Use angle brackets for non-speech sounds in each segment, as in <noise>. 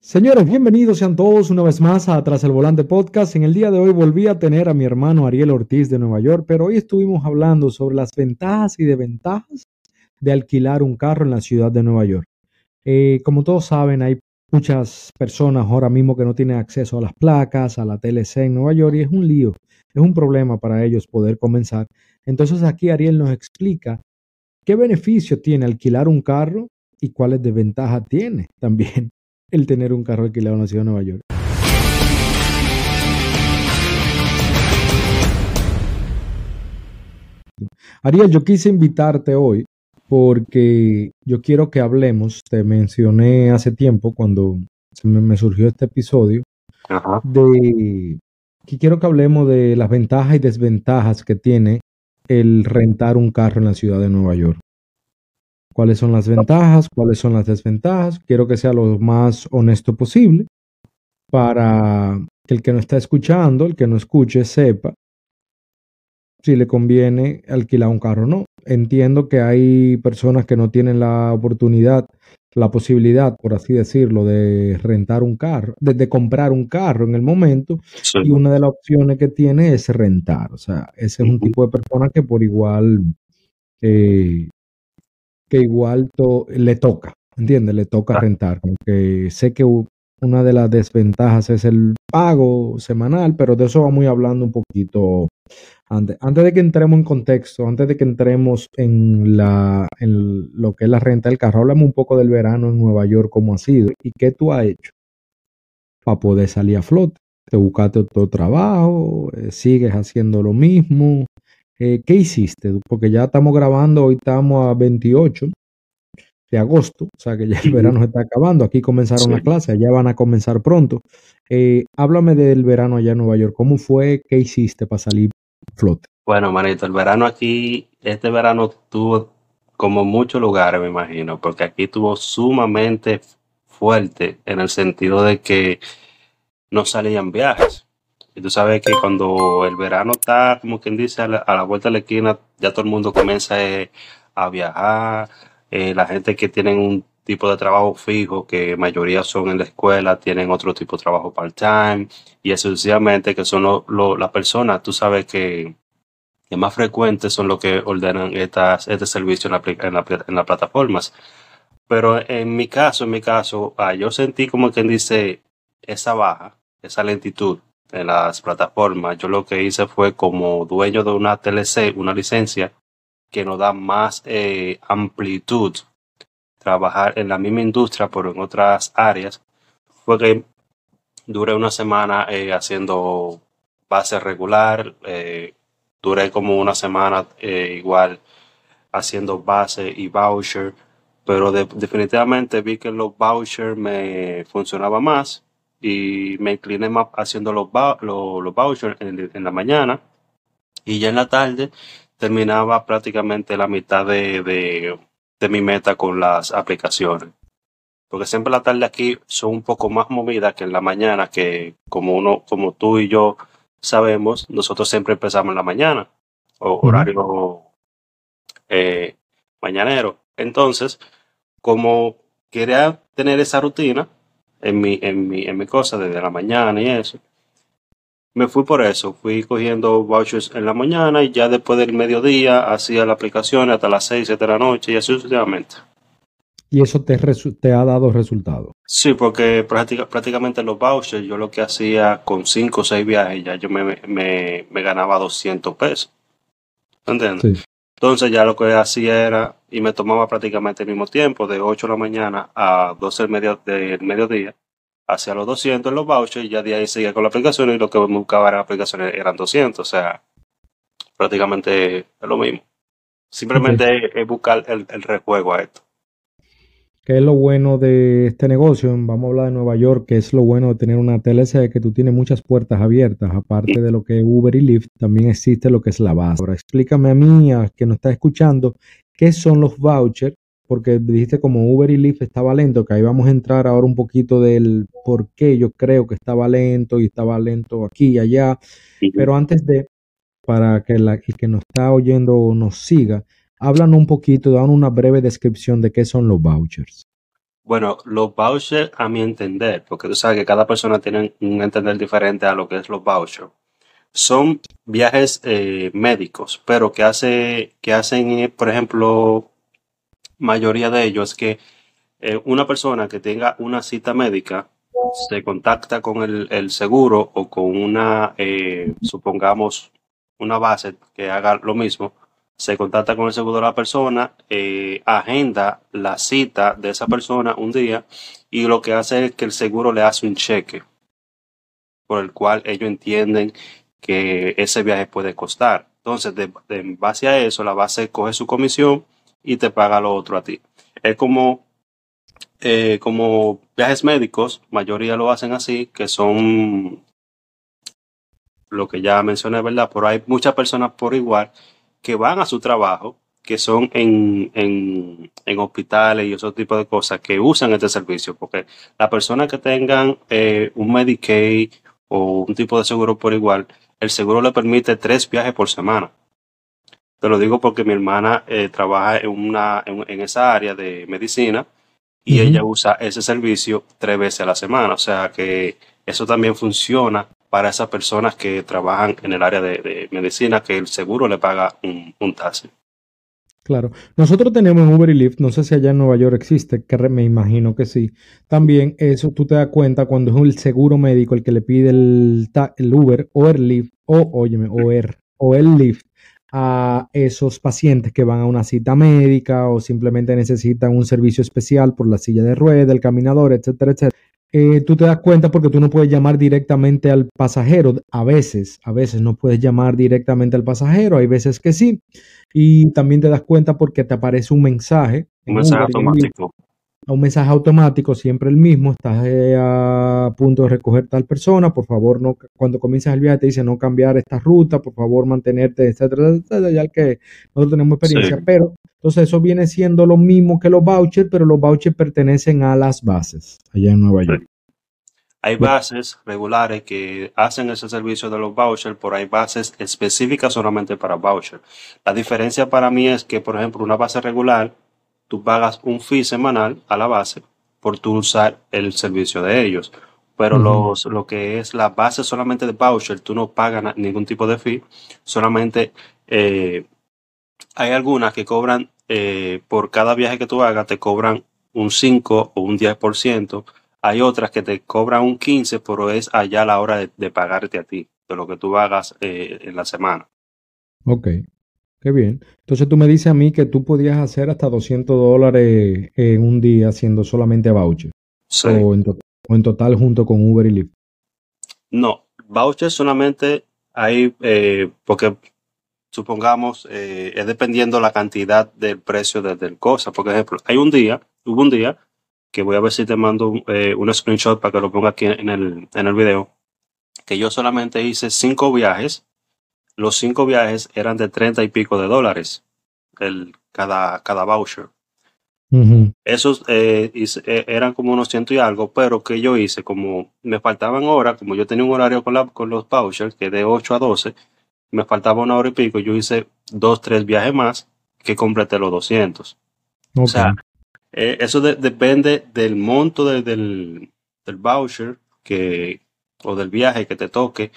Señores, bienvenidos sean todos una vez más a Tras el Volante Podcast. En el día de hoy volví a tener a mi hermano Ariel Ortiz de Nueva York, pero hoy estuvimos hablando sobre las ventajas y desventajas de alquilar un carro en la ciudad de Nueva York. Eh, como todos saben, hay muchas personas ahora mismo que no tienen acceso a las placas, a la TLC en Nueva York y es un lío, es un problema para ellos poder comenzar. Entonces aquí Ariel nos explica qué beneficio tiene alquilar un carro y cuáles desventajas tiene también el tener un carro alquilado en la ciudad de Nueva York. Ariel, yo quise invitarte hoy porque yo quiero que hablemos, te mencioné hace tiempo cuando se me, surgió este episodio, de que quiero que hablemos de las ventajas y desventajas que tiene el rentar un carro en la ciudad de Nueva York cuáles son las ventajas, cuáles son las desventajas. Quiero que sea lo más honesto posible para que el que no está escuchando, el que no escuche, sepa si le conviene alquilar un carro o no. Entiendo que hay personas que no tienen la oportunidad, la posibilidad, por así decirlo, de rentar un carro, de, comprar un carro en el momento, y una de las opciones que tiene es rentar. O sea, ese es un tipo de persona que por igual eh, que igual le toca, ¿entiendes? Le toca rentar. Aunque sé que una de las desventajas es el pago semanal, pero de eso vamos a ir hablando un poquito antes, antes de que entremos en contexto, antes de que entremos en, la, en lo que es la renta del carro, hablamos un poco del verano en Nueva York, cómo ha sido y qué tú has hecho para poder salir a flote. Te buscaste otro trabajo, eh, sigues haciendo lo mismo, eh, ¿Qué hiciste? Porque ya estamos grabando, hoy estamos a 28 de agosto, o sea que ya el verano se está acabando. Aquí comenzaron las clases, ya van a comenzar pronto. Eh, háblame del verano allá en Nueva York. ¿Cómo fue? ¿Qué hiciste para salir flote? Bueno, manito, el verano aquí, este verano tuvo como muchos lugares, me imagino, porque aquí tuvo sumamente fuerte en el sentido de que no salían viajes. Y tú sabes que cuando el verano está, como quien dice, a la, vuelta de la esquina, ya todo el mundo comienza eh, a viajar. Eh, la gente que tiene un tipo de trabajo fijo, que mayoría son en la escuela, tienen otro tipo de trabajo part-time. Y esencialmente que son las personas, tú sabes que, que más frecuentes son los que ordenan estas, este servicio en, la, en, las plataformas. Pero en mi caso, en mi caso, ah, yo sentí como quien dice esa baja, esa lentitud en las plataformas, yo lo que hice fue como dueño de una TLC, una licencia que nos da más eh, amplitud, trabajar en la misma industria, pero en otras áreas, fue que duré una semana eh, haciendo base regular, eh, duré como una semana igual haciendo base y voucher, pero definitivamente vi que los vouchers me funcionaba más y me incliné más haciendo los, los, vouchers en, la mañana y ya en la tarde terminaba prácticamente la mitad de, de, mi meta con las aplicaciones. Porque siempre la tarde aquí son un poco más movidas que en la mañana, que como uno, como tú y yo sabemos, nosotros siempre empezamos en la mañana, o horario eh, mañanero. Entonces, como quería tener esa rutina, en mi, en mi, en mi cosa desde la mañana y eso. Me fui por eso, fui cogiendo vouchers en la mañana y ya después del mediodía hacía la aplicación hasta las 6, 7 de la noche y así sucesivamente. ¿Y eso te, te ha dado resultado? Sí, porque prácticamente los vouchers yo lo que hacía con 5 o 6 viajes ya yo me, me, me ganaba 200 pesos. ¿Entiendes? Entonces ya lo que hacía era, y me tomaba prácticamente el mismo tiempo, de 8 de la mañana a 12 del, medio, del mediodía, hacia los 200 en los vouchers, y ya de ahí seguía con la aplicación, y lo que me buscaba en la aplicación eran 200, o sea, prácticamente es lo mismo. Simplemente es buscar el, el rejuego a esto. ¿Qué es lo bueno de este negocio? Vamos a hablar de Nueva York, que es lo bueno de tener una TLC, que tú tienes muchas puertas abiertas. Aparte de lo que es Uber y Lyft, también existe lo que es la base. Ahora, explícame a mí, a que nos está escuchando, qué son los vouchers, porque dijiste como Uber y Lyft estaba lento, que ahí vamos a entrar ahora un poquito del por qué yo creo que estaba lento y estaba lento aquí y allá. Pero antes de, para que la, el que nos está oyendo nos siga, Háblanos un poquito, dan una breve descripción de qué son los vouchers. Bueno, los vouchers, a mi entender, porque tú sabes que cada persona tiene un entender diferente a lo que es los vouchers, son viajes eh, médicos, pero que, hace, que hacen, eh, por ejemplo, mayoría de ellos que eh, una persona que tenga una cita médica se contacta con el, el seguro o con una, supongamos, una base que haga lo mismo se contacta con el seguro de la persona, eh, agenda la cita de esa persona un día y lo que hace es que el seguro le hace un cheque por el cual ellos entienden que ese viaje puede costar. Entonces, en base a eso, la base coge su comisión y te paga lo otro a ti. Es como, eh, como viajes médicos, mayoría lo hacen así, que son lo que ya mencioné, ¿verdad? Pero hay muchas personas por igual que van a su trabajo, que son en, en, hospitales y otro tipo de cosas, que usan este servicio, porque la persona que tengan eh, un Medicaid o un tipo de seguro por igual, el seguro le permite tres viajes por semana. Te lo digo porque mi hermana eh, trabaja en, una, en, esa área de medicina y ella usa ese servicio tres veces a la semana. O sea que eso también funciona para esas personas que trabajan en el área de, medicina, que el seguro le paga un, un, taxi. Claro. Nosotros tenemos en Uber y Lyft, no sé si allá en Nueva York existe, que me imagino que sí. También eso tú te das cuenta cuando es el seguro médico el que le pide el, el Uber o el Lyft, o, óyeme, o el, o el Lyft a esos pacientes que van a una cita médica o simplemente necesitan un servicio especial por la silla de rueda, el caminador, etcétera, etcétera. Eh, tú te das cuenta porque tú no puedes llamar directamente al pasajero. A veces, a veces no puedes llamar directamente al pasajero, hay veces que sí. Y también te das cuenta porque te aparece un mensaje. Un mensaje automático. Un mensaje automático, siempre el mismo. Estás eh, a punto de recoger tal persona. Por favor, no, cuando comienzas el viaje te dice no cambiar esta ruta, por favor mantenerte, etcétera, etcétera. Ya que nosotros tenemos experiencia, pero entonces eso viene siendo lo mismo que los vouchers, pero los vouchers pertenecen a las bases allá en Nueva York. Hay bases regulares que hacen ese servicio de los vouchers, pero hay bases específicas solamente para vouchers. La diferencia para mí es que, por ejemplo, una base regular, tú pagas un fee semanal a la base por tú usar el servicio de ellos. Pero los, lo que es la base solamente de voucher, tú no pagas ningún tipo de fee, solamente eh, hay algunas que cobran eh, por cada viaje que tú hagas, te cobran un 5 o un 10%. Hay otras que te cobran un 15, pero es allá la hora de, pagarte a ti, de lo que tú hagas eh, en la semana. Ok, qué bien. Entonces tú me dices a mí que tú podías hacer hasta 200 dólares en un día haciendo solamente voucher. Sí. O en, o en total junto con Uber y Lyft. No, voucher solamente hay, eh, porque supongamos, eh, es dependiendo la cantidad del precio del cosa. Por ejemplo, hay un día, hubo un día, que voy a ver si te mando eh, un screenshot para que lo ponga aquí en el, en el video, que yo solamente hice cinco viajes. Los cinco viajes eran de 30 y pico de dólares el, cada, cada voucher. Esos eh, eran como unos ciento y algo, pero que yo hice, como me faltaban horas, como yo tenía un horario con, la, con los vouchers, que de 8 a 12, me faltaba una hora y pico, yo hice dos, tres viajes más que completé los 200. O sea, eh, eso depende del monto del, del, voucher que, o del viaje que te toque,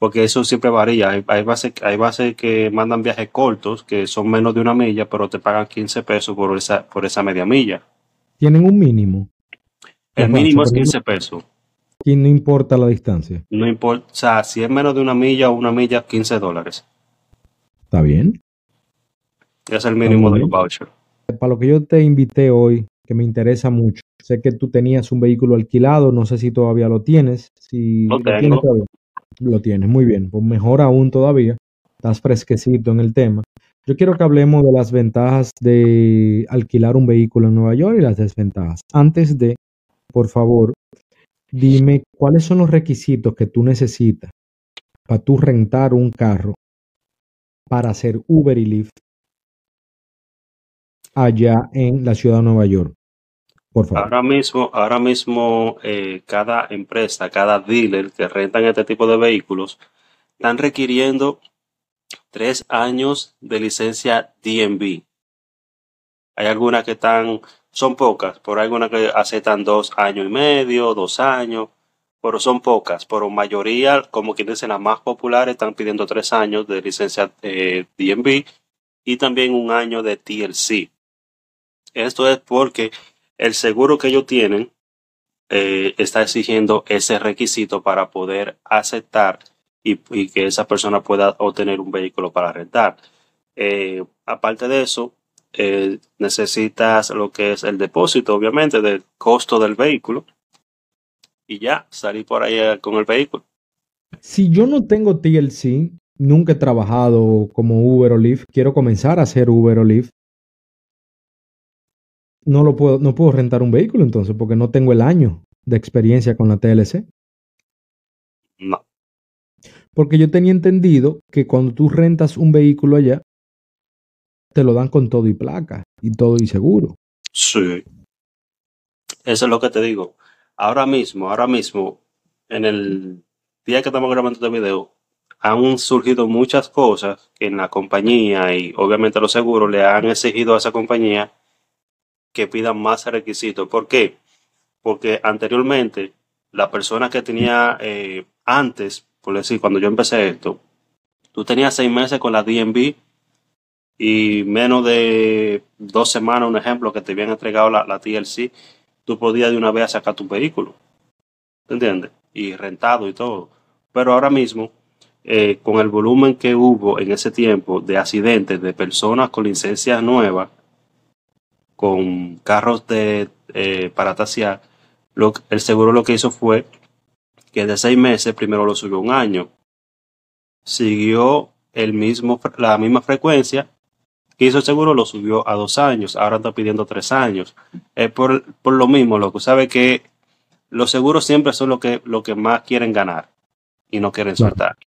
porque eso siempre varía. Hay, hay, bases, hay bases que mandan viajes cortos, que son menos de una milla, pero te pagan 15 pesos por esa, por esa media milla. ¿Tienen un mínimo? El mínimo es 15 pesos. Y no importa la distancia. No importa, o sea, si es menos de una milla o una milla, 15 dólares. ¿Está bien? Es el mínimo de voucher. Para lo que yo te invité hoy, que me interesa mucho, sé que tú tenías un vehículo alquilado, no sé si todavía lo tienes. Si lo, Tienes lo tienes, muy bien. Pues mejor aún todavía, estás fresquecito en el tema. Yo quiero que hablemos de las ventajas de alquilar un vehículo en Nueva York y las desventajas. Antes de, por favor, Dime cuáles son los requisitos que tú necesitas para tú rentar un carro para hacer Uber y Lyft allá en la ciudad de Nueva York. Ahora mismo, ahora mismo eh, cada empresa, cada dealer que rentan este tipo de vehículos, están requiriendo tres años de licencia DMV. Hay algunas que están, son pocas, pero hay algunas que aceptan dos años y medio, dos años, pero son pocas. Pero mayoría, como quien dice, las más populares están pidiendo tres años de licencia eh, DMV y también un año de TLC. Esto es porque el seguro que ellos tienen eh, está exigiendo ese requisito para poder aceptar y, que esa persona pueda obtener un vehículo para rentar. Eh, aparte de eso, eh, necesitas lo que es el depósito, obviamente, del costo del vehículo y ya salir por ahí con el vehículo. Si yo no tengo TLC, nunca he trabajado como Uber o Lyft, quiero comenzar a hacer Uber o Lyft, no lo puedo, no puedo rentar un vehículo entonces, porque no tengo el año de experiencia con la TLC. No. Porque yo tenía entendido que cuando tú rentas un vehículo allá, te lo dan con todo y placa y todo y seguro. Sí. Eso es lo que te digo. Ahora mismo, ahora mismo, en el día que estamos grabando este video, han surgido muchas cosas que en la compañía y obviamente los seguros le han exigido a esa compañía que pidan más requisitos. ¿Por qué? Porque anteriormente la persona que tenía eh, antes, por decir, cuando yo empecé esto, tú tenías seis meses con la DNB y menos de dos semanas, un ejemplo, que te habían entregado la, la TLC, tú podías de una vez sacar tu vehículo. ¿Entiendes? Y rentado y todo. Pero ahora mismo, eh, con el volumen que hubo en ese tiempo de accidentes de personas con licencias nuevas, con carros de, eh, para tasear, el seguro lo que hizo fue que de seis meses primero lo subió un año, siguió el mismo, la misma frecuencia que hizo el seguro, lo subió a dos años, ahora está pidiendo tres años. Es por, lo mismo, lo que sabe que los seguros siempre son lo que, lo que más quieren ganar y no quieren soltar. Claro,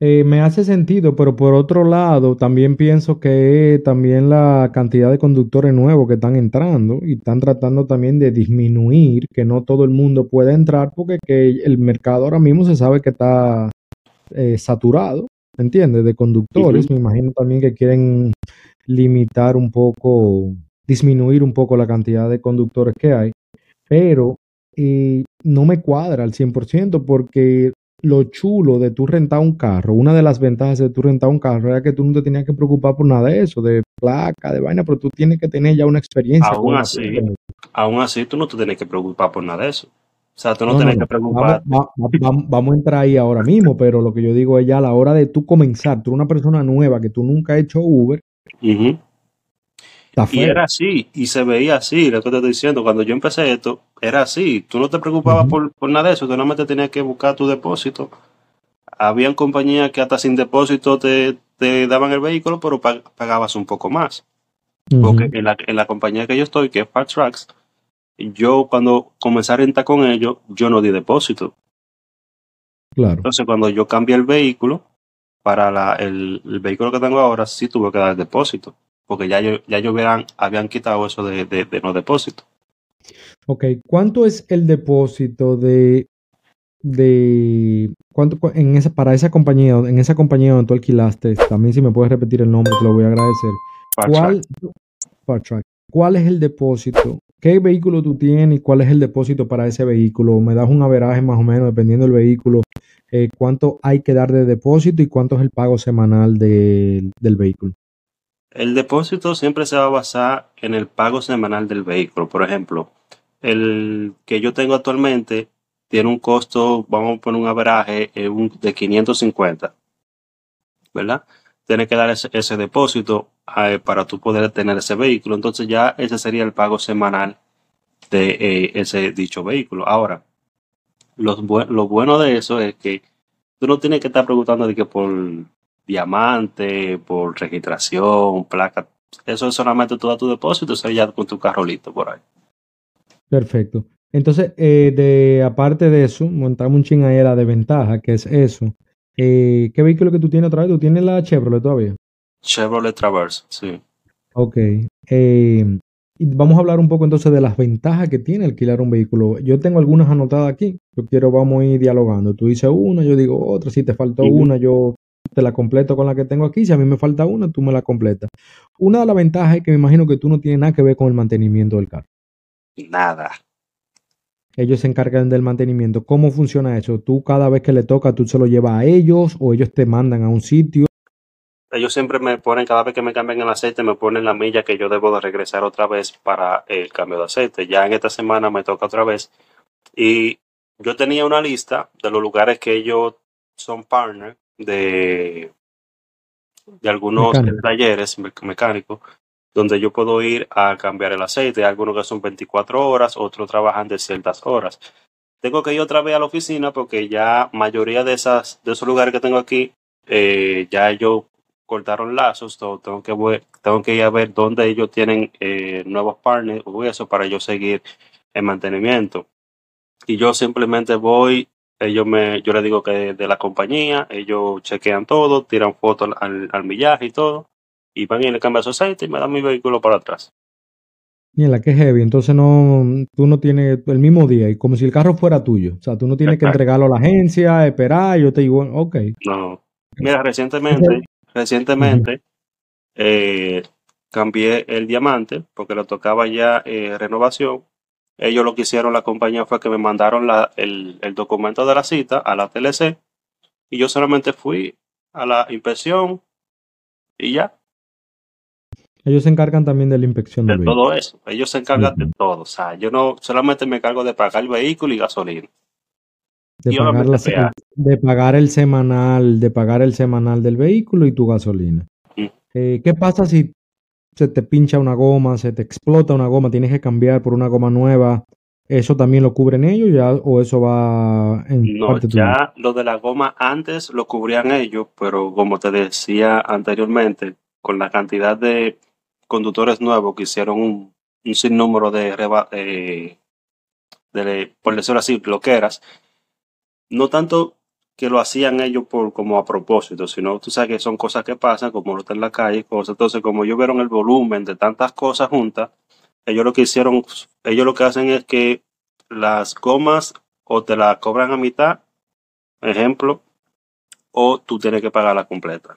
eh, me hace sentido, pero por otro lado, también pienso que también la cantidad de conductores nuevos que están entrando y están tratando también de disminuir, que no todo el mundo puede entrar, porque que el mercado ahora mismo se sabe que está eh, saturado, ¿entiendes? De conductores. Me imagino también que quieren limitar un poco, disminuir un poco la cantidad de conductores que hay, pero eh, no me cuadra al 100% porque lo chulo de tú rentar un carro, una de las ventajas de tú rentar un carro era que tú no te tenías que preocupar por nada de eso, de placa, de vaina, pero tú tienes que tener ya una experiencia. Aún así, aún así tú no te tienes que preocupar por nada de eso. O sea, tú no, tienes que preocupar. Vamos, a entrar ahí ahora mismo, pero lo que yo digo es ya a la hora de tú comenzar, tú eres una persona nueva que tú nunca has hecho Uber, y era así, y se veía así, lo que te estoy diciendo. Cuando yo empecé esto, era así. Tú no te preocupabas por, nada de eso, tú te tenías que buscar tu depósito. Habían compañías que hasta sin depósito te, daban el vehículo, pero pagabas un poco más. Porque en la, en la, compañía que yo estoy, que es Park Tracks, yo cuando comencé a rentar con ellos, yo no di depósito. Claro. Entonces, cuando yo cambié el vehículo, para la, el, el, vehículo que tengo ahora, sí tuve que dar depósito porque ya, yo, ya habían quitado eso de, de, no depósito. Ok, ¿cuánto es el depósito de, de cuánto en esa para esa compañía, en esa compañía donde tú alquilaste? También si me puedes repetir el nombre, te lo voy a agradecer. ¿Cuál, ¿Cuál es el depósito? ¿Qué vehículo tú tienes y cuál es el depósito para ese vehículo? Me das un averaje más o menos dependiendo del vehículo. Eh, ¿Cuánto hay que dar de depósito y cuánto es el pago semanal del vehículo? El depósito siempre se va a basar en el pago semanal del vehículo. Por ejemplo, el que yo tengo actualmente tiene un costo, vamos a poner un averaje eh, de 550, ¿verdad? Tienes que dar ese, depósito eh, para tú poder tener ese vehículo. Entonces ya ese sería el pago semanal de eh, ese dicho vehículo. Ahora, lo, lo bueno de eso es que tú no tienes que estar preguntando de que por diamante, por registración, placa. Eso es solamente todo tu depósito, eso ya con tu carro listo por ahí. Perfecto. Entonces, eh, de aparte de eso, montamos un ching ahí la de ventaja, que es eso. Eh, ¿Qué vehículo que tú tienes otra vez? ¿Tú tienes la Chevrolet todavía? Chevrolet Traverse, sí. Ok. Eh, vamos a hablar un poco entonces de las ventajas que tiene alquilar un vehículo. Yo tengo algunas anotadas aquí. Yo quiero, vamos a ir dialogando. Tú dices una, yo digo otra. Si te faltó una, yo te la completo con la que tengo aquí. Si a mí me falta una, tú me la completas. Una de las ventajas es que me imagino que tú no tienes nada que ver con el mantenimiento del carro. Nada. Ellos se encargan del mantenimiento. ¿Cómo funciona eso? Tú cada vez que le toca, tú se lo llevas a ellos o ellos te mandan a un sitio. Ellos siempre me ponen, cada vez que me cambian el aceite, me ponen la milla que yo debo de regresar otra vez para el cambio de aceite. Ya en esta semana me toca otra vez. Y yo tenía una lista de los lugares que ellos son partner de, de algunos talleres mecánicos donde yo puedo ir a cambiar el aceite. Algunos que son 24 horas, otros trabajan de ciertas horas. Tengo que ir otra vez a la oficina porque ya mayoría de esas de esos lugares que tengo aquí eh, ya ellos cortaron lazos. tengo que tengo que ir a ver dónde ellos tienen eh, nuevos partners o eso para yo seguir el mantenimiento y yo simplemente voy, ellos me, yo les digo que de la compañía, ellos chequean todo, tiran fotos al, millaje y todo, y van y le cambian su aceite y me dan mi vehículo para atrás. Mira, que heavy. Entonces no, tú no tienes el mismo día y como si el carro fuera tuyo. O sea, tú no tienes que entregarlo a la agencia, esperar, yo te digo, ok. No. Mira, recientemente, recientemente eh, cambié el diamante porque lo tocaba ya eh, renovación ellos lo que hicieron, la compañía, fue que me mandaron la, el, el, documento de la cita a la TLC y yo solamente fui a la inspección y ya. Ellos se encargan también de la inspección de todo eso. Ellos se encargan de todo. O sea, yo no solamente me encargo de pagar el vehículo y gasolina. De, pagar, de pagar, el semanal, de pagar el semanal del vehículo y tu gasolina. Eh, ¿Qué pasa si se te pincha una goma, se te explota una goma, tienes que cambiar por una goma nueva, ¿eso también lo cubren ellos ya o eso va en no, ya lo de la goma antes lo cubrían ellos, pero como te decía anteriormente, con la cantidad de conductores nuevos que hicieron un, sinnúmero de, eh, de, por decirlo así, bloqueras, no tanto que lo hacían ellos por como a propósito, sino tú sabes que son cosas que pasan, como lo está en la calle, cosas. Entonces, como ellos vieron el volumen de tantas cosas juntas, ellos lo que hicieron, ellos lo que hacen es que las gomas o te las cobran a mitad, ejemplo, o tú tienes que pagarla completa.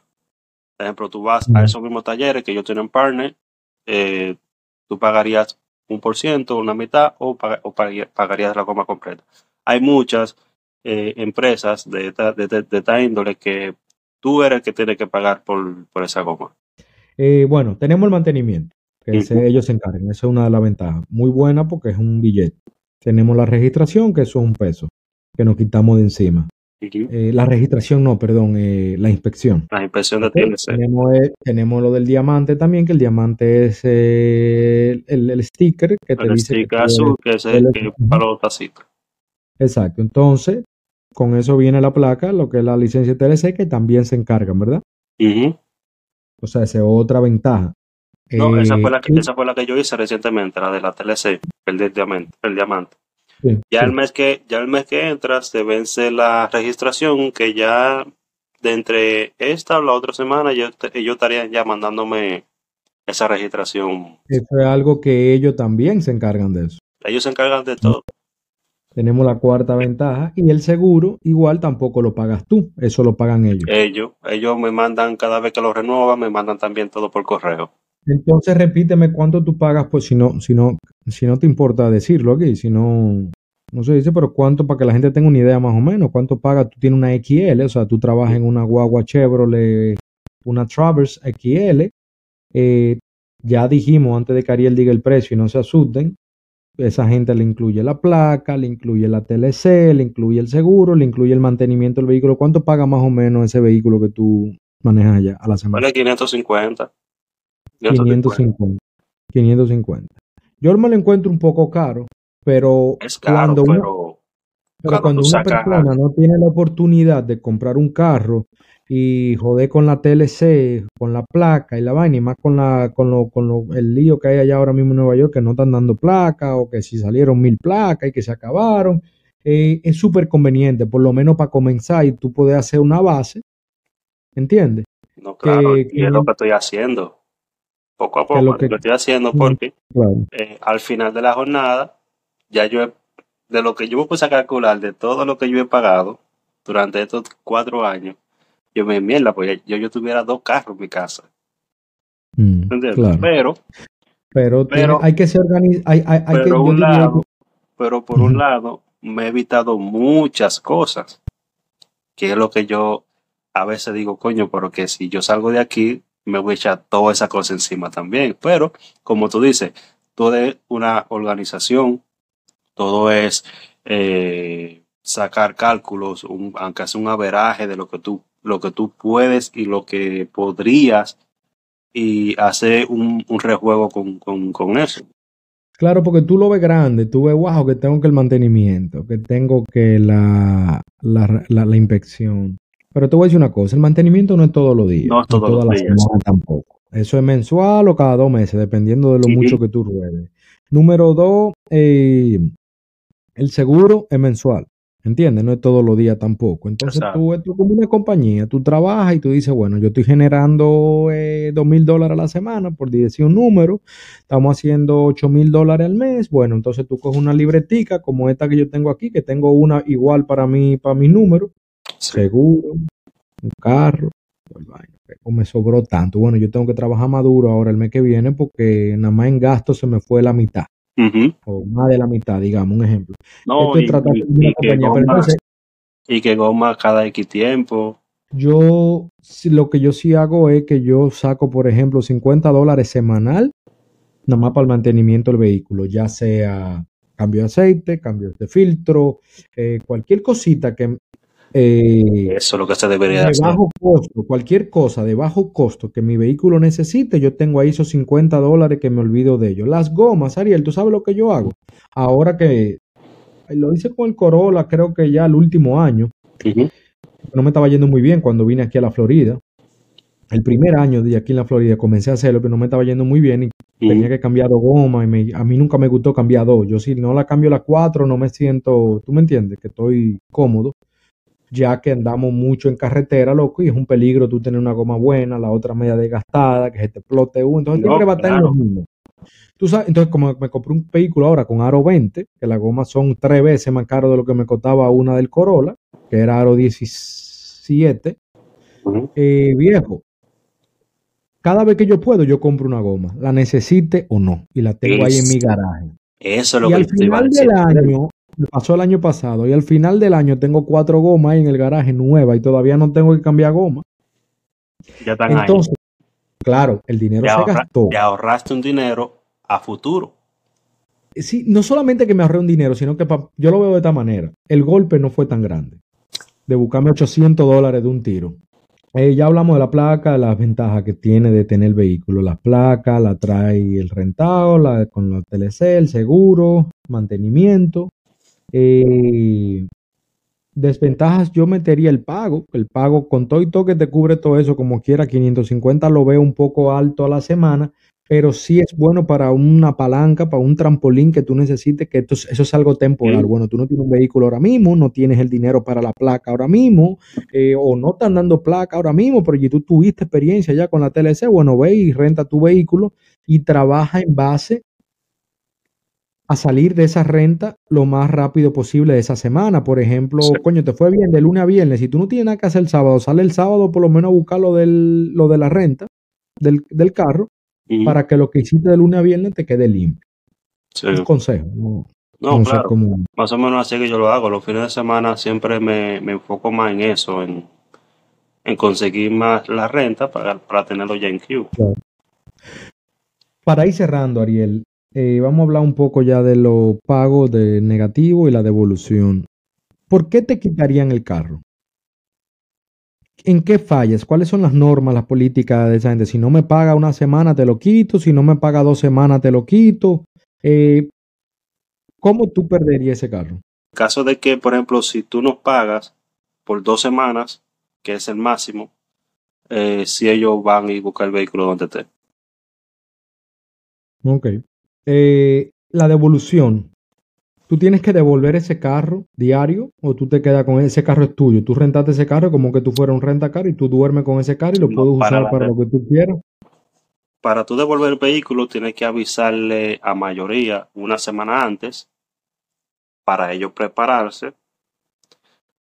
Por ejemplo, tú vas a esos mismos talleres que ellos tienen partner, eh, tú pagarías un por ciento, una mitad, o, o pagarías la goma completa. Hay muchas eh, empresas de esta, de, índole que tú eres el que tiene que pagar por, por esa goma. Eh, bueno, tenemos el mantenimiento, que ellos se encargan, esa es una de las ventajas. Muy buena porque es un billete. Tenemos la registración, que eso es un peso, que nos quitamos de encima. Eh, la registración, no, perdón, la inspección. La inspección de TLC. Tenemos, tenemos, lo del diamante también, que el diamante es el, el, sticker que te dice. Sticker azul, que es el que para los tacitos. Exacto. Entonces, con eso viene la placa, lo que es la licencia TLC, que también se encargan, ¿verdad? O sea, esa es otra ventaja. No, esa, fue la que, eh, esa fue la que yo hice recientemente, la de la TLC, el diamante. El diamante. ya, El mes que, ya el mes que entras se vence la registración, que ya de entre esta o la otra semana yo, ellos estarían ya mandándome esa registración. Eso es algo que ellos también se encargan de eso. Ellos se encargan de todo. Tenemos la cuarta ventaja y el seguro igual tampoco lo pagas tú, eso lo pagan ellos. Ellos, ellos me mandan cada vez que lo renuevan, me mandan también todo por correo. Entonces repíteme cuánto tú pagas, pues si no, si no, si no te importa decirlo aquí, si no, no se dice, pero cuánto para que la gente tenga una idea más o menos, cuánto pagas, tú tienes una XL, o sea, tú trabajas en una guagua Chevrolet, una Traverse XL, eh, ya dijimos antes de que Ariel diga el precio y no se asusten, esa gente le incluye la placa, le incluye la TLC, le incluye el seguro, le incluye el mantenimiento del vehículo. ¿Cuánto paga más o menos ese vehículo que tú manejas allá a la semana? Vale 550. 550. 550. Yo me lo encuentro un poco caro, pero es caro, pero, cuando una persona no tiene la oportunidad de comprar un carro y joder con la TLC, con la placa y la vaina, y más con, la, con, lo, con lo, el lío que hay allá ahora mismo en Nueva York, que no están dando placa o que si salieron mil placas y que se acabaron. Eh, es súper conveniente, por lo menos para comenzar y tú puedes hacer una base, ¿entiendes? No, claro, y es lo que estoy haciendo. Poco a poco lo, que, estoy haciendo porque eh, al final de la jornada, ya yo, de lo que yo me puse a calcular, de todo lo que yo he pagado durante estos cuatro años, yo me mierda, pues yo, yo tuviera dos carros en mi casa. Mm, claro. Pero, pero, pero hay que ser organizado. Hay, hay, hay pero, que, un yo diría lado, que- pero por un lado, me he evitado muchas cosas, que es lo que yo a veces digo, coño, pero que si yo salgo de aquí, me voy a echar toda esa cosa encima también. Pero, como tú dices, todo es una organización, todo es eh, sacar cálculos, un, aunque sea un averaje de lo que tú, lo que tú puedes y lo que podrías, y hacer un, un rejuego con, con, con eso. Claro, porque tú lo ves grande, tú ves, wow, que tengo que el mantenimiento, que tengo que la, la, la, la inspección. Pero te voy a decir una cosa, el mantenimiento no es todos los días, No es todos todas los las días. semanas tampoco. Eso es mensual o cada dos meses, dependiendo de lo Sí. mucho que tú ruedes. Número dos, eh, el seguro es mensual, ¿entiendes? No es todos los días tampoco. Entonces Exacto. tú, esto es como una compañía, tú trabajas y tú dices, bueno, yo estoy generando eh, dos mil dólares a la semana, por decir un número, estamos haciendo 8 mil dólares al mes, bueno, entonces tú coges una libretica como esta que yo tengo aquí, que tengo una igual para mí, para mis números, Sí. seguro, un carro, pues, me sobró tanto. Bueno, yo tengo que trabajar más duro ahora el mes que viene porque nada más en gasto se me fue la mitad, Ujú. o más de la mitad, digamos, un ejemplo. No, Esto es y, y- y que compañía, goma, entonces y que goma cada X tiempo. yo, lo que yo sí hago es que yo saco, por ejemplo, 50 dólares semanal, nada más para el mantenimiento del vehículo, ya sea cambio de aceite, cambio de filtro, eh, cualquier cosita que eh, Eso es lo que se debería de hacer. bajo costo, cualquier cosa de bajo costo que mi vehículo necesite, yo tengo ahí esos 50 dólares que me olvido de ellos. Las gomas, Ariel, ¿tú sabes lo que yo hago? Ahora que lo hice con el Corolla, creo que ya el último año, no me estaba yendo muy bien cuando vine aquí a la Florida. El primer año de aquí en la Florida comencé a hacerlo, pero no me estaba yendo muy bien y tenía que cambiar dos gomas y me- a mí nunca me gustó cambiar dos. Yo si no la cambio las cuatro no me siento, tú me entiendes, que estoy cómodo, ya que andamos mucho en carretera, loco, y es un peligro tú tener una goma buena, la otra media desgastada, que se te explote uno, entonces No, siempre va a estar en claro. lo mismo. Tú sabes, entonces como me compré un vehículo ahora con aro 20, que las gomas son tres veces más caro de lo que me costaba una del Corolla, que era aro 17, Ujú. eh, viejo. Cada vez que yo puedo, yo compro una goma, la necesite o no, y la tengo ahí en mi garaje. Eso es lo Y que al final del año, me pasó el año pasado, y al final del año tengo cuatro gomas ahí en el garaje nuevas y todavía no tengo que cambiar goma. Ya están ahí. Entonces, claro, el dinero se ahorra- gastó. ya ahorraste un dinero a futuro. Sí, no solamente que me ahorré un dinero, sino que pa- yo lo veo de esta manera. El golpe no fue tan grande. De buscarme 800 dólares de un tiro. Eh, ya hablamos de la placa, las ventajas que tiene de tener el vehículo. La placa la trae el rentado, la, con la TLC, el seguro, mantenimiento. Eh, desventajas, yo metería el pago. El pago con todo y todo que te cubre todo eso, como quiera, 550 lo veo un poco alto a la semana, pero sí es bueno para una palanca, para un trampolín que tú necesites, que esto eso es algo temporal. Bueno, tú no tienes un vehículo ahora mismo, no tienes el dinero para la placa ahora mismo, eh, o no están dando placa ahora mismo, pero si tú tuviste experiencia ya con la TLC, bueno, ve y renta tu vehículo y trabaja en base a salir de esa renta lo más rápido posible de esa semana. Por ejemplo, Sí. coño, te fue bien de lunes a viernes. Si tú no tienes nada que hacer el sábado, sale el sábado por lo menos a buscar lo, del, lo de la renta del, del carro para que lo que hiciste de lunes a viernes te quede limpio. Sí. Un consejo. No, No, no sé claro. cómo- Más o menos así que yo lo hago. Los fines de semana siempre me, me enfoco más en eso, en, en conseguir más la renta para, para tenerlo ya en queue. Para ir cerrando, Ariel, eh, vamos a hablar un poco ya de los pagos de negativo y la devolución. ¿Por qué te quitarían el carro? ¿En qué fallas? ¿Cuáles son las normas, las políticas de esa gente? Si no me paga una semana, te lo quito. Si no me paga dos semanas, te lo quito. Eh, ¿Cómo tú perderías ese carro? En caso de que, por ejemplo, si tú nos pagas por dos semanas, que es el máximo, eh, si ellos van y buscan el vehículo donde esté. Ok. Eh, la devolución. ¿Tú tienes que devolver ese carro diario o tú te quedas con ese carro es tuyo? Tú rentaste ese carro como que tú fueras un rentacarro y tú duermes con ese carro y lo No, puedes para usar para lo que tú quieras. Para tú devolver el vehículo, tienes que avisarle a mayoría una semana antes para ellos prepararse.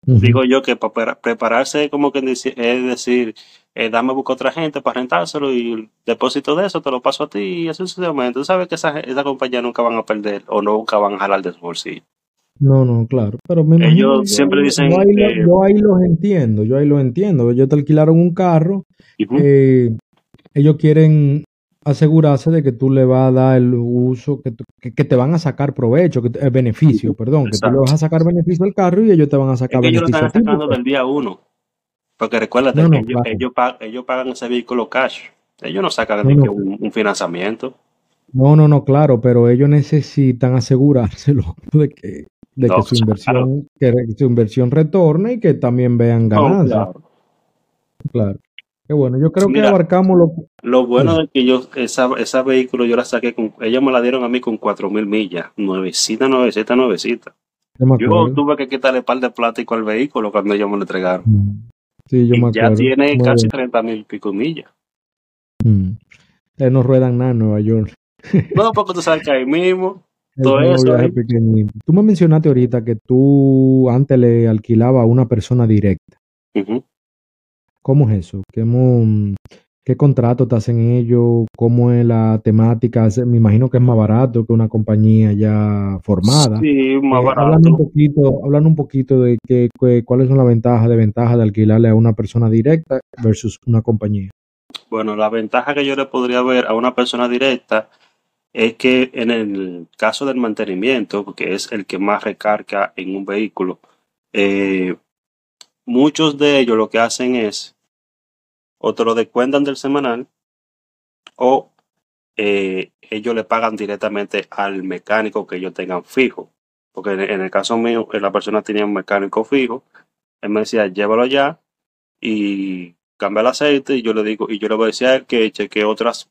Digo yo que para prepararse como que es decir, eh, dame buscar otra gente para rentárselo y el depósito de eso te lo paso a ti y así sucesivamente. Tú sabes que esa, esa compañía nunca van a perder o nunca van a jalar de su bolsillo. No, no, claro. Pero me Ellos siempre dicen. Yo ahí, yo ahí, los entiendo, yo ahí los entiendo. Ellos te alquilaron un carro, eh, ellos quieren asegurarse de que tú le vas a dar el uso, que, que, te van a sacar provecho, que beneficio, perdón, que tú le vas a sacar beneficio al carro y ellos te van a sacar beneficio. Ellos lo están sacando del día uno. Porque recuérdate que ellos, pagan, ese vehículo cash. Ellos no sacan un, financiamiento. No, no, no, claro, pero ellos necesitan asegurárselo <laughs> de que, de que su inversión, que su inversión retorne y que también vean ganancias. claro. Qué bueno, yo creo que abarcamos lo Lo bueno es que yo, esa, esa vehículo yo la saqué con, ellos me la dieron a mí con cuatro mil millas, nuevecita, nuevecita, nuevecita. Yo, tuve que quitarle par de plástico al vehículo cuando ellos me lo entregaron. Mm. Sí, yo me Ya tiene casi 30 mil pico millas. Mm. no ruedan nada en Nueva York. no, porque tú sabes que ahí mismo. <laughs> Todo eso. Tú me mencionaste ahorita que tú antes le alquilaba a una persona directa. ¿Cómo es eso? ¿Qué, contrato te hacen ellos? ¿Cómo es la temática? Me imagino que es más barato que una compañía ya formada. Sí, más eh, barato. Hablan un poquito, hablan un poquito de que, cuáles son las ventajas de ventaja de alquilarle a una persona directa versus una compañía. Bueno, la ventaja que yo le podría ver a una persona directa es que en el caso del mantenimiento, que es el que más recarga en un vehículo, eh, muchos de ellos lo que hacen es o te lo descuentan del semanal o eh, ellos le pagan directamente al mecánico que ellos tengan fijo. Porque en, el caso mío, eh, la persona tenía un mecánico fijo. Él me decía, llévalo allá y cambia el aceite. Y yo le digo, y yo le voy a decir a él que cheque otras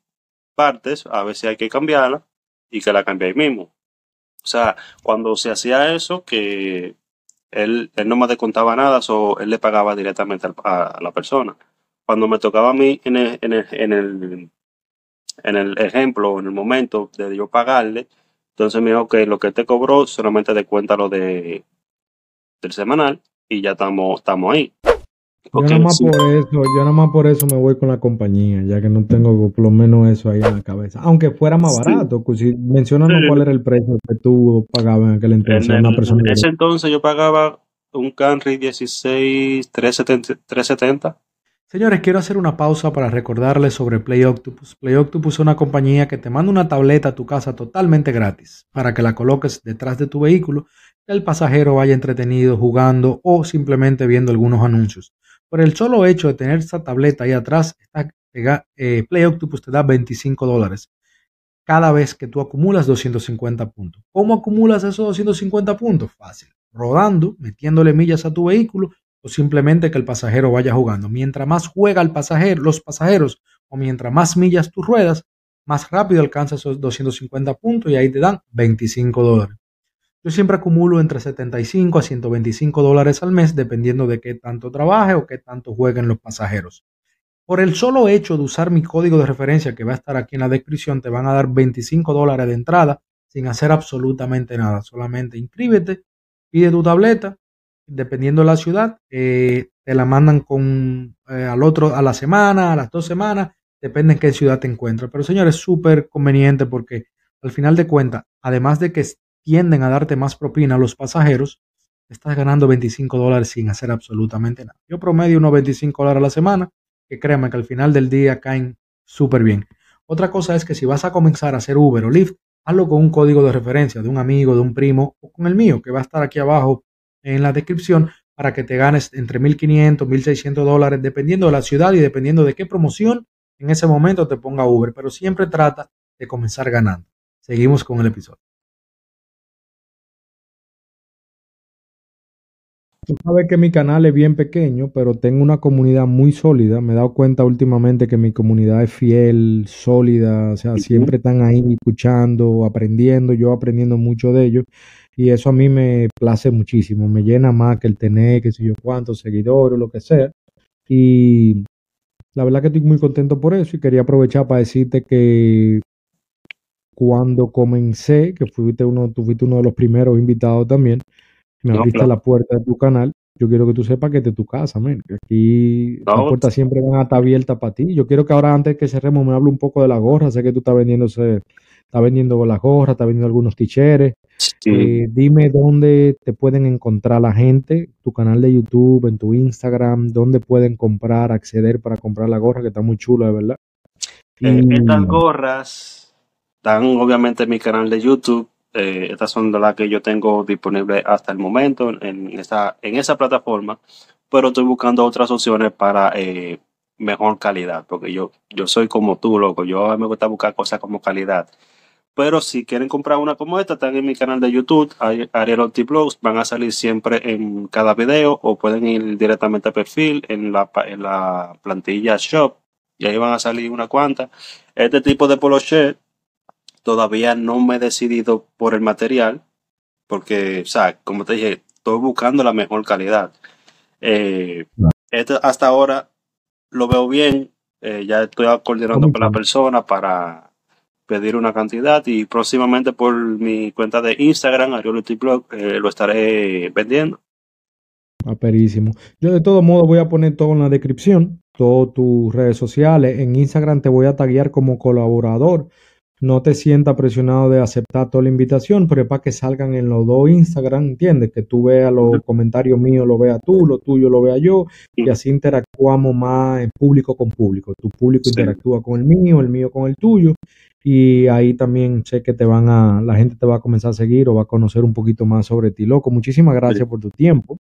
partes, a ver si hay que cambiarla y que la cambie ahí mismo. O sea, cuando se hacía eso, que él, no me descontaba nada, o él le pagaba directamente a la persona cuando me tocaba a mí en el, en el, en el, en el ejemplo, en el momento de yo pagarle, entonces me dijo que lo que te cobró solamente descuenta lo de del semanal y ya estamos, ahí. Yo nada más por eso, yo nada más por eso me voy con la compañía, ya que no tengo por lo menos eso ahí en la cabeza. Aunque fuera más barato, pues si mencionan cuál era el precio que tú pagabas en aquel entonces. En, una persona en ese entonces yo pagaba un Camry 16 370, 370 Señores, quiero hacer una pausa para recordarles sobre Play Octopus. Play Octopus es una compañía que te manda una tableta a tu casa totalmente gratis para que la coloques detrás de tu vehículo y el pasajero vaya entretenido jugando o simplemente viendo algunos anuncios. Por el solo hecho de tener esa tableta ahí atrás, eh, Play Octopus te da 25 dólares cada vez que tú acumulas 250 puntos. ¿Cómo acumulas esos 250 puntos? Fácil. Rodando, metiéndole millas a tu vehículo o simplemente que el pasajero vaya jugando. Mientras más juega el pasajero, los pasajeros o mientras más millas tú ruedas, más rápido alcanzas esos 250 puntos y ahí te dan 25 dólares. Yo siempre acumulo entre 75 a 125 dólares al mes dependiendo de qué tanto trabaje o qué tanto jueguen los pasajeros. Por el solo hecho de usar mi código de referencia que va a estar aquí en la descripción, te van a dar 25 dólares de entrada sin hacer absolutamente nada. Solamente inscríbete, pide tu tableta, dependiendo de la ciudad, eh, te la mandan con eh, al otro a la semana, a las dos semanas, depende en qué ciudad te encuentras. Pero señores, es súper conveniente porque al final de cuentas, además de que tienden a darte más propina a los pasajeros, estás ganando 25 dólares sin hacer absolutamente nada. Yo promedio unos 25 dólares a la semana, que créanme que al final del día caen súper bien. Otra cosa es que si vas a comenzar a hacer Uber o Lyft, hazlo con un código de referencia de un amigo, de un primo o con el mío, que va a estar aquí abajo en la descripción para que te ganes entre 1.500, 1.600 dólares, dependiendo de la ciudad y dependiendo de qué promoción en ese momento te ponga Uber, pero siempre trata de comenzar ganando. Seguimos con el episodio. Tú sabes que mi canal es bien pequeño, pero tengo una comunidad muy sólida. Me he dado cuenta últimamente que mi comunidad es fiel, sólida, o sea, siempre están ahí escuchando, aprendiendo, yo aprendiendo mucho de ellos. Y eso a mí me place muchísimo, me llena más que el tener, que sé yo cuántos seguidores o lo que sea. Y la verdad que estoy muy contento por eso y quería aprovechar para decirte que cuando comencé, que fuiste uno, tú fuiste uno de los primeros invitados también, me abriste la puerta de tu canal. yo quiero que tú sepas que es de tu casa, man. Que aquí las puertas siempre van a estar abiertas para ti. Yo quiero que ahora, antes que cerremos, me hable un poco de la gorra. Sé que tú estás vendiendo, está vendiendo la gorra, estás vendiendo algunos ticheres. Eh, dime dónde te pueden encontrar la gente, tu canal de YouTube, en tu Instagram, dónde pueden comprar, acceder para comprar la gorra, que está muy chula, de verdad. Eh, estas gorras están obviamente en mi canal de YouTube eh, estas son las que yo tengo disponibles hasta el momento en esa, en esa plataforma, pero estoy buscando otras opciones para mejor calidad, porque yo, yo soy como tú, loco, yo me gusta buscar cosas como calidad. Pero si quieren comprar una como esta, están en mi canal de YouTube, Ariel Blogs, van a salir siempre en cada video o pueden ir directamente al perfil en la, en la plantilla Shop. Y ahí van a salir una cuanta. Este tipo de polo shirt Todavía no me he decidido por el material, porque, o sea, como te dije, estoy buscando la mejor calidad. Eh, hasta ahora lo veo bien, eh, ya estoy coordinando con la persona para pedir una cantidad y próximamente por mi cuenta de Instagram, Ariolity eh, lo estaré vendiendo. Aperísimo. Yo de todo modo voy a poner todo en la descripción, todas tus redes sociales. En Instagram te voy a taguear como colaborador no te sientas presionado de aceptar toda la invitación, pero es para que salgan en los dos Instagram, ¿entiendes? Que tú veas los comentarios míos, lo veas tú, lo tuyo lo vea yo, y así interactuamos más en público con público. Tu público interactúa con el mío, el mío con el tuyo, y ahí también sé que te van a, la gente te va a comenzar a seguir o va a conocer un poquito más sobre ti, loco. Muchísimas gracias por tu tiempo.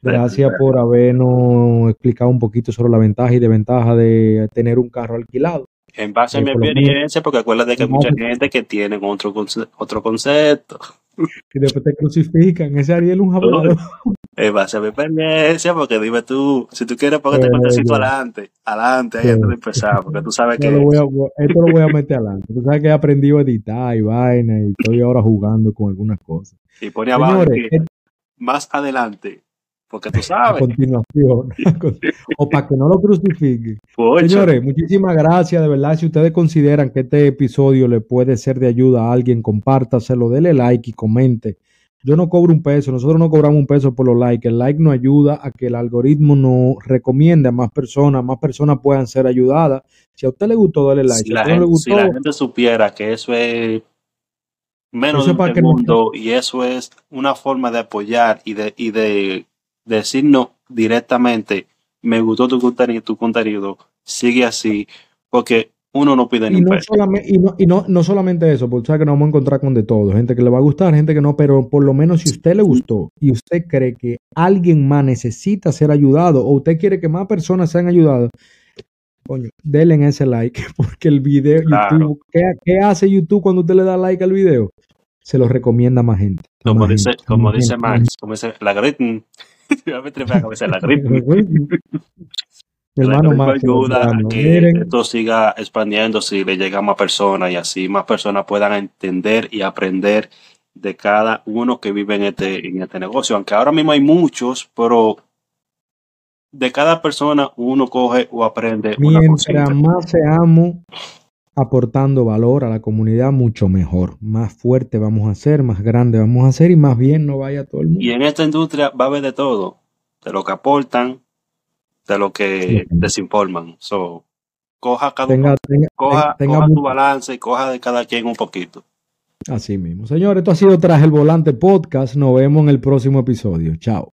Gracias por habernos explicado un poquito sobre la ventaja y desventaja de tener un carro alquilado en base a mi experiencia, porque acuérdate que hay mucha gente que tiene otro, otro concepto. <laughs> Y después te crucifican, ese Ariel un hablador. <laughs> En base a mi experiencia, porque dime tú, si tú quieres ponerte el adelante, adelante, ahí antes de empezar, porque tú sabes <laughs> que... esto lo voy a meter adelante. Tú sabes que he aprendido a editar y vaina, y estoy ahora jugando con algunas cosas. Y pone abajo, más adelante, porque tú sabes. A continuación. <laughs> o para que no lo crucifiquen. Señores, muchísimas gracias. De verdad, si ustedes consideran que este episodio le puede ser de ayuda a alguien, compártaselo, dele like y comente. Yo no cobro un peso, nosotros no cobramos un peso por los likes. El like nos ayuda a que el algoritmo nos recomiende a más personas, más personas puedan ser ayudadas. Si a usted le gustó, dale like. Si, la, gente, supiera que eso es menos de un segundo y eso es una forma de apoyar y de, y de decirnos directamente, me gustó tu contenido, tu contenido, sigue así, porque uno no pide ni no solamente, y, no, y no, no, solamente eso, porque sabes que nos vamos a encontrar con de todo, gente que le va a gustar, gente que no, pero por lo menos si usted le gustó y usted cree que alguien más necesita ser ayudado o usted quiere que más personas sean ayudadas, coño, denle en ese like, <laughs> porque el video, YouTube, ¿qué, hace YouTube cuando usted le da like al video? Se lo recomienda a más gente. Como dice, como dice Max, como dice <laughs> la la Hermano más ayuda a que esto siga expandiendo si le llega a más personas y así más personas puedan entender y aprender de cada uno que vive en este, en este negocio. Aunque ahora mismo hay muchos, pero de cada persona uno coge o aprende. Mientras más seamos aportando valor a la comunidad, mucho mejor. Más fuerte vamos a ser, más grande vamos a ser y más bien no vaya todo el mundo. Y en esta industria va a haber de todo, de lo que aportan, de lo que desinforman. So, coja cada tenga, coja, tu balance y coja de cada quien un poquito. Así mismo. Señores, esto ha sido Tras el Volante Podcast. Nos vemos en el próximo episodio. Chao.